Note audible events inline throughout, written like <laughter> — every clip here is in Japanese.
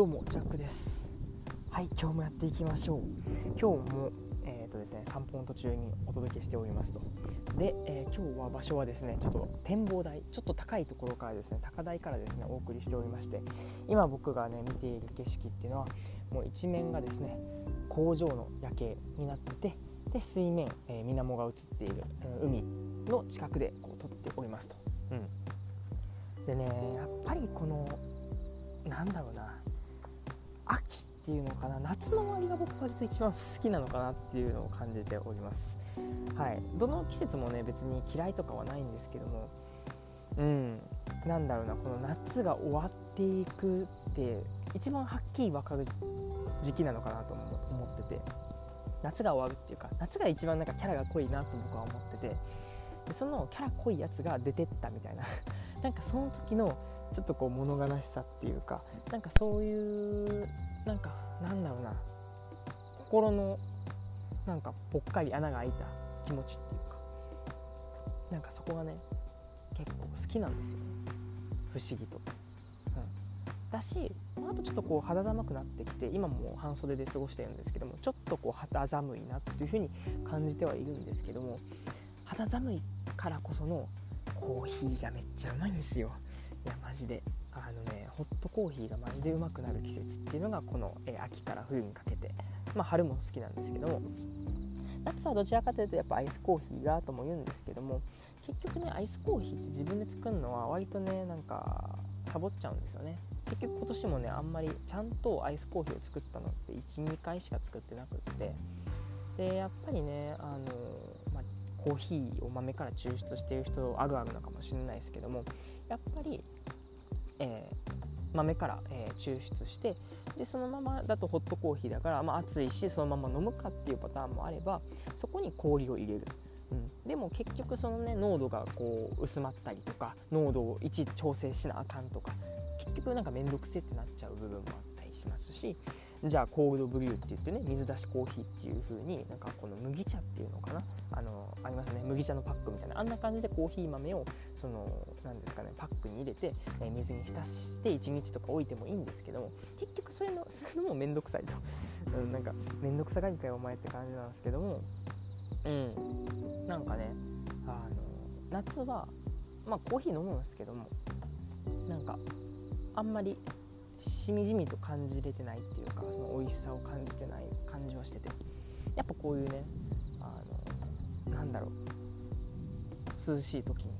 どうもジャックです。はい今日もやっていきましょう。今日もえーとですね、散歩の途中にお届けしておりますと。で、えー、今日は場所はですねちょっと展望台ちょっと高いところからですね高台からですねお送りしておりまして今僕がね見ている景色っていうのはもう一面がですね工場の夜景になっててで水面、えー、水面が映っている、えー、海の近くでこう撮っておりますと、うん、でねやっぱりこのなんだろうな。っていうのかな。夏の終わりが僕割と一番好きなのかなっていうのを感じております。はい。どの季節もね別に嫌いとかはないんですけども。うん。なんだろうなこの夏が終わっていくって一番はっきり分かる時期なのかなと思ってて。夏が終わるっていうか夏が一番なんかキャラが濃いなと僕は思ってて。でそのキャラ濃いやつが出てったみたいな。<laughs> なんかその時のちょっとこう物悲しさっていうかなんかそういうなんかなんだろうな。心のなんかぽっかり穴が開いた気持ちっていうかなんかそこがね結構好きなんですよね。不思議と。だしあとちょっとこう肌寒くなってきて今も半袖で過ごしてるんですけどもちょっとこう肌寒いなっていう風に感じてはいるんですけども肌寒いからこそのコーヒーがめっちゃうまいんですよ。マジであのねホットコーヒーがマジでうまくなる季節っていうのがこの、え秋から冬にかけてまあ春も好きなんですけども。夏はどちらかというとやっぱアイスコーヒーがとも言うんですけども結局ねアイスコーヒーって自分で作るのは割とねなんかサボっちゃうんですよね。結局今年もねあんまりちゃんとアイスコーヒーを作ったのって12回しか作ってなくって。でやっぱりねあの、まあ、コーヒーを豆から抽出している人あるあるのかもしれないですけどもやっぱり、えー、豆から、えー、抽出してでそのままだとホットコーヒーだから、まあ、熱いしそのまま飲むかっていうパターンもあればそこに氷を入れる、うん、でも結局そのね濃度がこう薄まったりとか濃度を一調整しなあかんとか結局なんか面倒くせってなっちゃう部分もあったりしますしじゃあコールドブリューって言ってね水出しコーヒーっていう風になんかこの麦茶っていうのかな？あのありますね。麦茶のパックみたいな。あんな感じでコーヒー豆をその何ですかねパックに入れて、え水に浸して1日とか置いてもいいんですけども結局それの <laughs> それのも面倒くさいと、<laughs> うん、なんか面倒くさがりかよお前って感じなんですけども。うん。なんかねあの夏はまあコーヒー飲むんですけどもなんかあんまりしみじみと感じれてないっていうかその美味しさを感じてない感じはしてて。やっぱこういうねあのなんだろう。涼しい時に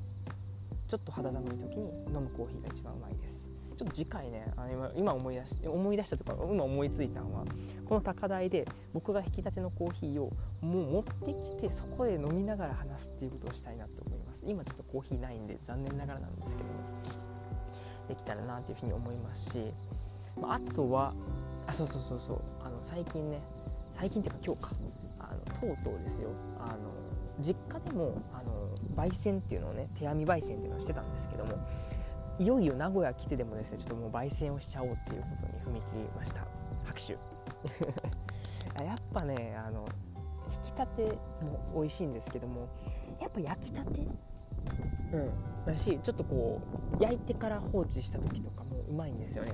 ちょっと肌寒い時に飲むコーヒーが一番うまいです。ちょっと次回ねあの今思い出して思い出したとか今思いついたのはこの高台で僕が引き立てのコーヒーをもう持ってきてそこで飲みながら話すっていうことをしたいなと思います。今ちょっとコーヒーないんで残念ながらなんですけどできたらなというふうに思いますしまあとはあそうそうそうそうあの最近ね最近っていうか今日かあのとうとうですよ。あの実家でもあの焙煎っていうのをね手編み焙煎っていうのをしてたんですけどもいよいよ名古屋来てでもですねちょっともう焙煎をしちゃおうっていうことに踏み切りました。拍手。<laughs> やっぱねあの引きたても美味しいんですけどもやっぱ焼きたて？うん。だしちょっとこう焼いてから放置した時とかもうまいんですよね、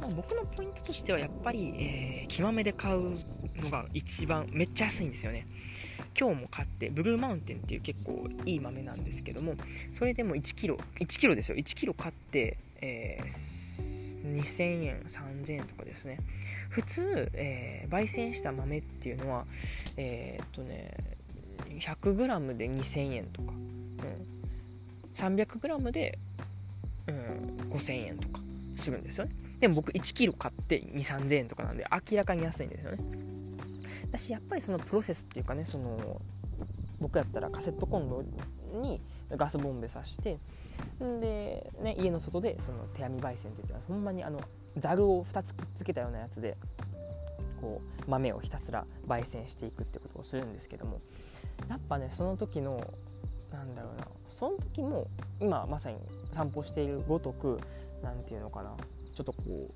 まあ、僕のポイントとしてはやっぱり、えー、極めで買うのが一番めっちゃ安いんですよね。今日も買ってブルーマウンテンっていう結構いい豆なんですけどもそれでも 1kg 1kg ですよ。1kg 買って、えー、2000円3000円とかですね。普通、えー、焙煎した豆っていうのはえー、っとね 100g で2000円とか、うん、300g で、うん、5000円とかするんですよね。でも僕 1kg 買って2 3 0 0 0円とかなんで明らかに安いんですよね。だしやっぱりそのプロセスっていうかねその僕やったらカセットコンロにガスボンベさしてで、ね、家の外でその手編み焙煎っていってほんまにあのざるを2つくっつけたようなやつでこう豆をひたすら焙煎していくってことをするんですけどもやっぱねその時のなんだろうなその時も今まさに散歩しているごとく何て言うのかなちょっとこう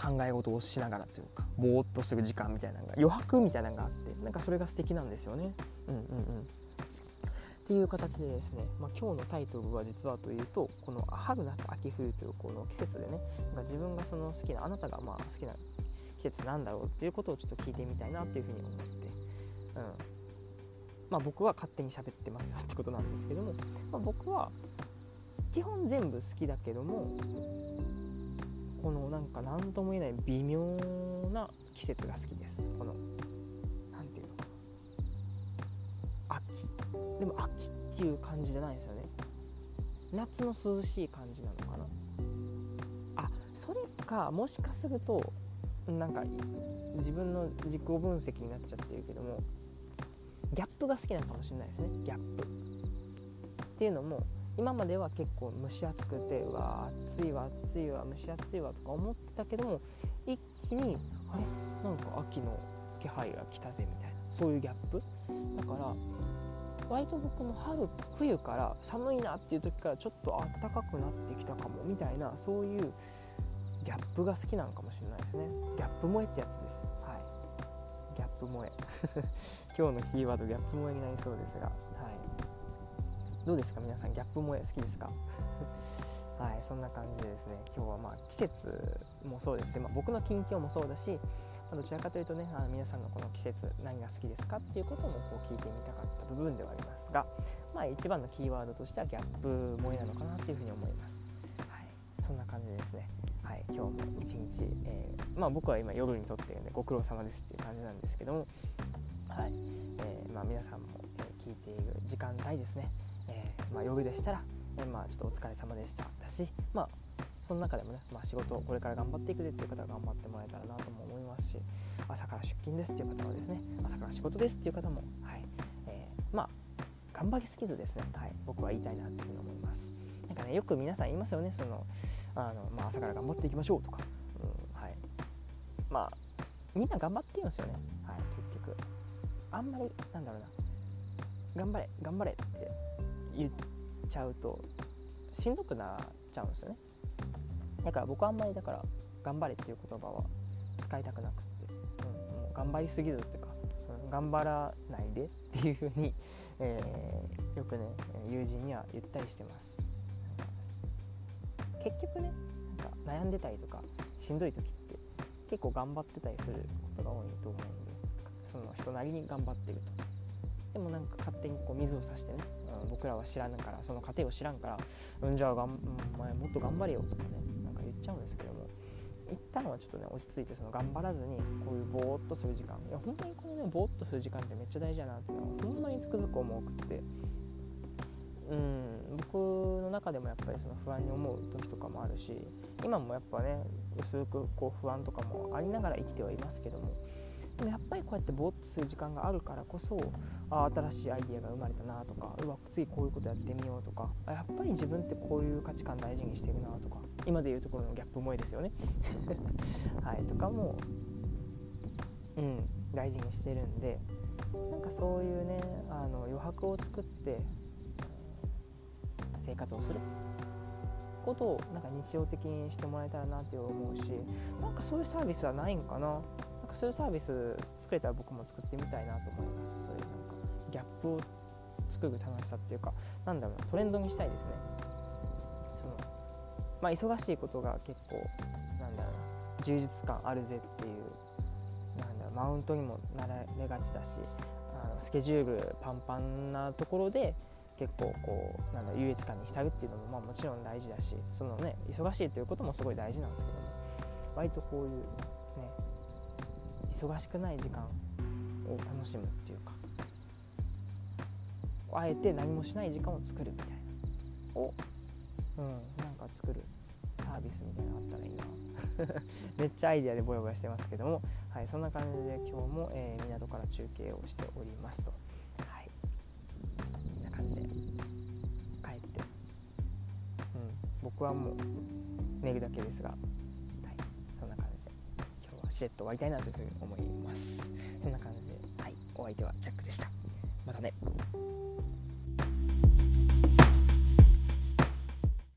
考え事をしながらというかぼーっとする時間みたいなのが余白みたいなのがあってなんかそれが素敵なんですよね。うんうんうんっていう形でですね、まあ、今日のタイトルは実はというとこの春夏秋冬というこの季節でねなんか自分がその好きなあなたがまあ好きな季節なんだろうっていうことをちょっと聞いてみたいなというふうに思って、うんまあ、僕は勝手に喋ってますよってことなんですけども、まあ、僕は基本全部好きだけどもこのなんか何とも言えない微妙な季節が好きです。この何ていうの秋。でも秋っていう感じじゃないですよね。夏の涼しい感じなのかな。あそれかもしかするとなんか自分の自己分析になっちゃってるけどもギャップが好きなのかもしれないですね。ギャップっていうのも今までは結構蒸し暑くてうわ暑いわ暑いわ蒸し暑いわとか思ってたけども一気にあれ？なんか秋の気配が来たぜみたいなそういうギャップ？だから割と僕も春冬から寒いなっていう時からちょっと暖かくなってきたかもみたいなそういうギャップが好きなのかもしれないですね。ギャップ萌えってやつです。プ萌え。<laughs> 今日のキーワードギャップ萌えになりそうですが。はい。どうですか？皆さんギャップ萌え好きですか？<laughs> はいそんな感じでですね。今日はまあ季節もそうですし、まあ、僕の近況もそうだしどちらかというとねあの皆さんのこの季節何が好きですか？っていうこともこう聞いてみたかった部分ではありますが、まあ、一番のキーワードとしてはギャップ萌えなのかなっていうふうに思います、そんな感じでですね。はい、今日も一日、えー、まあ、僕は今夜に撮ってるんでご苦労様ですっていう感じなんですけども、はいえー、まあ、皆さんも、え聞いている時間帯ですね、えまあ、夜でしたら、えまあ、ちょっとお疲れ様でした。だし、まあ、その中でもね、まあ、仕事これから頑張っていくでっていう方は頑張ってもらえたらなとも思いますし朝から出勤ですっていう方はですね朝から仕事ですっていう方も、はいえー、まあ頑張りすぎずですね、はい、僕は言いたいなっていうふうに思います。なんかねよく皆さん言いますよねそのあの、まあ、朝から頑張っていきましょうとか、うんはい、まあみんな頑張って言うんですよね、はい、結局。あんまりなんだろうな。頑張れ頑張れって言っちゃうとしんどくなっちゃうんですよね。だから僕はあんまりだから頑張れっていう言葉は使いたくなくて、うん、もう頑張りすぎずっていうか、うん、頑張らないでっていうふうに、えー、よくね友人には言ったりしてます。結局ねなんか悩んでたりとかしんどい時って結構頑張ってたりすることが多いと思うんでその人なりに頑張ってると。でもなんか勝手にこう水を差してね、うん、僕らは知らんからその過程を知らんから「うんじゃあがん、お前もっと頑張れよ」とかねなんか言っちゃうんですけども一旦はちょっとね落ち着いてその頑張らずにこういうぼーっとする時間。いや本当にこのねぼーっとする時間ってめっちゃ大事だなっていうのはほんまにつくづく思うくって。うん。僕の中でもやっぱりその不安に思う時とかもあるし今もやっぱね薄くこう不安とかもありながら生きてはいますけどもでもやっぱりこうやってぼーっとする時間があるからこそあ新しいアイディアが生まれたなとかうわ次こういうことやってみようとかやっぱり自分ってこういう価値観大事にしてるなとか今でいうところのギャップ萌えですよね。<laughs> はいとかもうん大事にしてるんでなんかそういうねあの余白を作って生活をすることをなんか日常的にしてもらえたらなって思うしなんかそういうサービスはないんかな？なんかそういうサービス作れたら僕も作ってみたいなと思います。そういうなんかギャップを作る楽しさっていうかなんだろうなトレンドにしたいですね。そのまあ忙しいことが結構なんだろうな充実感あるぜっていうなんだろうマウントにもなられがちだしあのスケジュールパンパンなところで結構こうなんだ優越感に浸るっていうのもまあもちろん大事だしそのね忙しいということもすごい大事なんですけども割とこういうね忙しくない時間を楽しむっていうかあえて何もしない時間を作るみたいなを、うん、なんか作るサービスみたいなのあったらいいな <laughs> めっちゃアイデアでボヤボヤしてますけども、はい、そんな感じで今日も、えー、港から中継をしておりますと。僕はもう寝るだけですが、はい、そんな感じで今日はしれっと終わりたいなというふうに思います。そんな感じで、はい、お相手はジャックでした。またね。